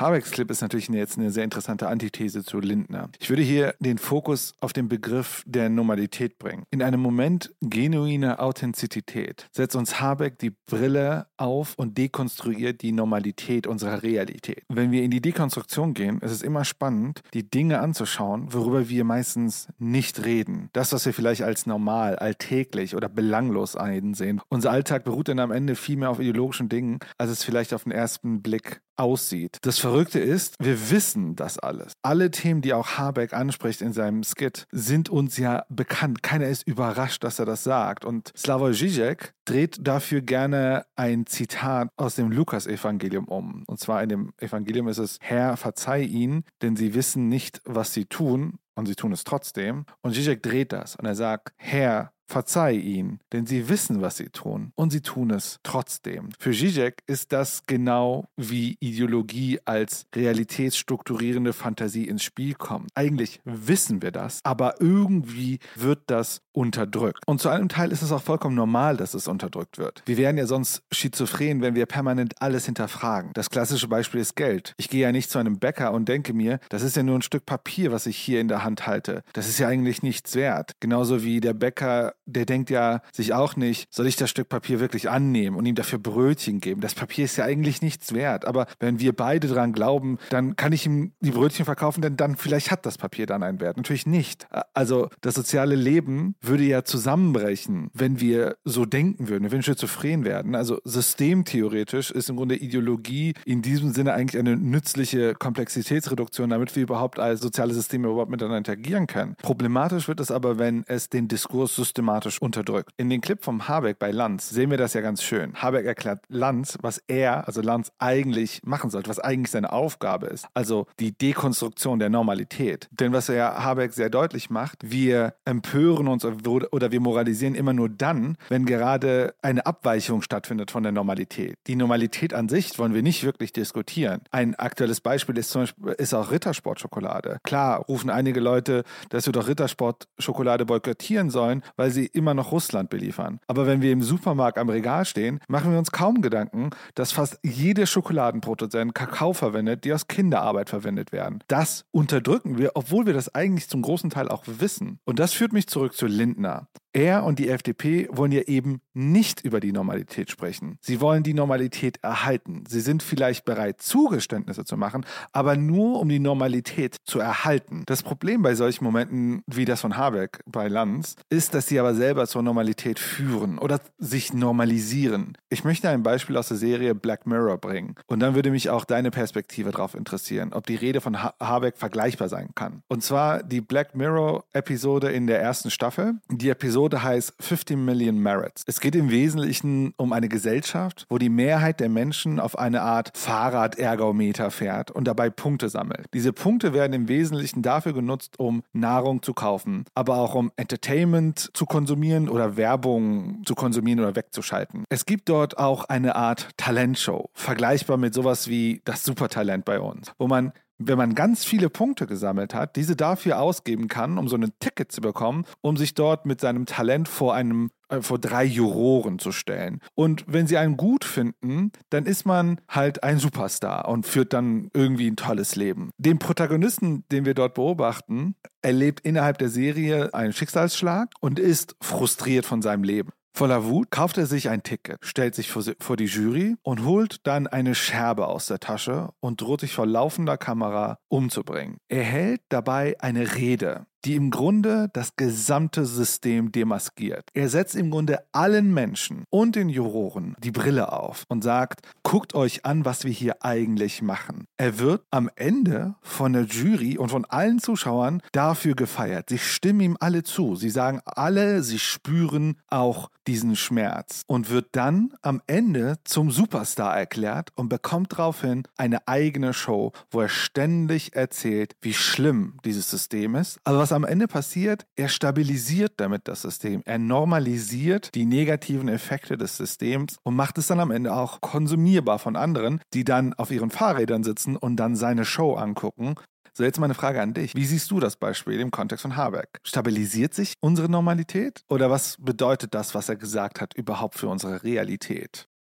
Habecks Clip ist natürlich jetzt eine sehr interessante Antithese zu Lindner. Ich würde hier den Fokus auf den Begriff der Normalität bringen. In einem Moment genuiner Authentizität setzt uns Habeck die Brille auf und dekonstruiert die Normalität unserer Realität. Wenn wir in die Dekonstruktion gehen, ist es immer spannend, die Dinge anzuschauen, worüber wir meistens nicht reden. Das, was wir vielleicht als normal, alltäglich oder belanglos einsehen. Unser Alltag beruht dann am Ende viel mehr auf ideologischen Dingen, als es vielleicht auf den ersten Blick aussieht. Das Verrückte ist, wir wissen das alles. Alle Themen, die auch Habeck anspricht in seinem Skit, sind uns ja bekannt. Keiner ist überrascht, dass er das sagt. Und Slavoj Žižek dreht dafür gerne ein Zitat aus dem Lukas-Evangelium um. Und zwar in dem Evangelium ist es, Herr, verzeih ihnen, denn sie wissen nicht, was sie tun. Und sie tun es trotzdem. Und Zizek dreht das und er sagt, Herr, Verzeih ihnen, denn sie wissen, was sie tun und sie tun es trotzdem. Für Zizek ist das genau wie Ideologie als realitätsstrukturierende Fantasie ins Spiel kommt. Eigentlich wissen wir das, aber irgendwie wird das unterdrückt. Und zu einem Teil ist es auch vollkommen normal, dass es unterdrückt wird. Wir wären ja sonst schizophren, wenn wir permanent alles hinterfragen. Das klassische Beispiel ist Geld. Ich gehe ja nicht zu einem Bäcker und denke mir, das ist ja nur ein Stück Papier, was ich hier in der Hand halte. Das ist ja eigentlich nichts wert. Genauso wie der Bäcker der denkt ja sich auch nicht, soll ich das Stück Papier wirklich annehmen und ihm dafür Brötchen geben? Das Papier ist ja eigentlich nichts wert. Aber wenn wir beide dran glauben, dann kann ich ihm die Brötchen verkaufen, denn dann vielleicht hat das Papier dann einen Wert. Natürlich nicht. Also das soziale Leben würde ja zusammenbrechen, wenn wir so denken würden, wenn wir schizophren werden. Also systemtheoretisch ist im Grunde Ideologie in diesem Sinne eigentlich eine nützliche Komplexitätsreduktion, damit wir überhaupt als soziale Systeme überhaupt miteinander interagieren können. Problematisch wird es aber, wenn es den Diskurs systematisch systematisch unterdrückt. In dem Clip vom Habeck bei Lanz sehen wir das ja ganz schön. Habeck erklärt Lanz, was er, also Lanz, eigentlich machen sollte, was eigentlich seine Aufgabe ist. Also die Dekonstruktion der Normalität. Denn was er Habeck sehr deutlich macht, wir empören uns oder wir moralisieren immer nur dann, wenn gerade eine Abweichung stattfindet von der Normalität. Die Normalität an sich wollen wir nicht wirklich diskutieren. Ein aktuelles Beispiel ist zum Beispiel ist auch Rittersportschokolade. Klar rufen einige Leute, dass wir doch Rittersportschokolade boykottieren sollen, weil sie immer noch Russland beliefern. Aber wenn wir im Supermarkt am Regal stehen, machen wir uns kaum Gedanken, dass fast jede Schokoladenproduzent Kakao verwendet, die aus Kinderarbeit verwendet werden. Das unterdrücken wir, obwohl wir das eigentlich zum großen Teil auch wissen. Und das führt mich zurück zu Lindner. Er und die FDP wollen ja eben nicht über die Normalität sprechen. Sie wollen die Normalität erhalten. Sie sind vielleicht bereit, Zugeständnisse zu machen, aber nur um die Normalität zu erhalten. Das Problem bei solchen Momenten wie das von Habeck bei Lanz ist, dass sie aber selber zur Normalität führen oder sich normalisieren. Ich möchte ein Beispiel aus der Serie Black Mirror bringen und dann würde mich auch deine Perspektive darauf interessieren, ob die Rede von ha Habeck vergleichbar sein kann. Und zwar die Black Mirror Episode in der ersten Staffel. Die Episode Episode heißt 15 Million Merits. Es geht im Wesentlichen um eine Gesellschaft, wo die Mehrheit der Menschen auf eine Art Fahrrad-Ergometer fährt und dabei Punkte sammelt. Diese Punkte werden im Wesentlichen dafür genutzt, um Nahrung zu kaufen, aber auch um Entertainment zu konsumieren oder Werbung zu konsumieren oder wegzuschalten. Es gibt dort auch eine Art Talentshow, vergleichbar mit sowas wie das Supertalent bei uns, wo man wenn man ganz viele Punkte gesammelt hat, diese dafür ausgeben kann, um so ein Ticket zu bekommen, um sich dort mit seinem Talent vor einem äh, vor drei Juroren zu stellen. Und wenn sie einen gut finden, dann ist man halt ein Superstar und führt dann irgendwie ein tolles Leben. Den Protagonisten, den wir dort beobachten, erlebt innerhalb der Serie einen Schicksalsschlag und ist frustriert von seinem Leben. Voller Wut kauft er sich ein Ticket, stellt sich vor, die Jury und holt dann eine Scherbe aus der Tasche und droht sich vor laufender Kamera umzubringen. Er hält dabei eine Rede, die im Grunde das gesamte System demaskiert. Er setzt im Grunde allen Menschen und den Juroren die Brille auf und sagt, guckt euch an, was wir hier eigentlich machen. Er wird am Ende von der Jury und von allen Zuschauern dafür gefeiert. Sie stimmen ihm alle zu. Sie sagen alle, sie spüren auch diesen Schmerz und wird dann am Ende zum Superstar erklärt und bekommt daraufhin eine eigene Show, wo er ständig erzählt, wie schlimm dieses System ist. Aber was am Ende passiert, er stabilisiert damit das System. Er normalisiert die negativen Effekte des Systems und macht es dann am Ende auch konsumierbar von anderen, die dann auf ihren Fahrrädern sitzen und dann seine Show angucken. So, jetzt mal eine Frage an dich. Wie siehst du das Beispiel im Kontext von Habeck? Stabilisiert sich unsere Normalität? Oder was bedeutet das, was er gesagt hat, überhaupt für unsere Realität?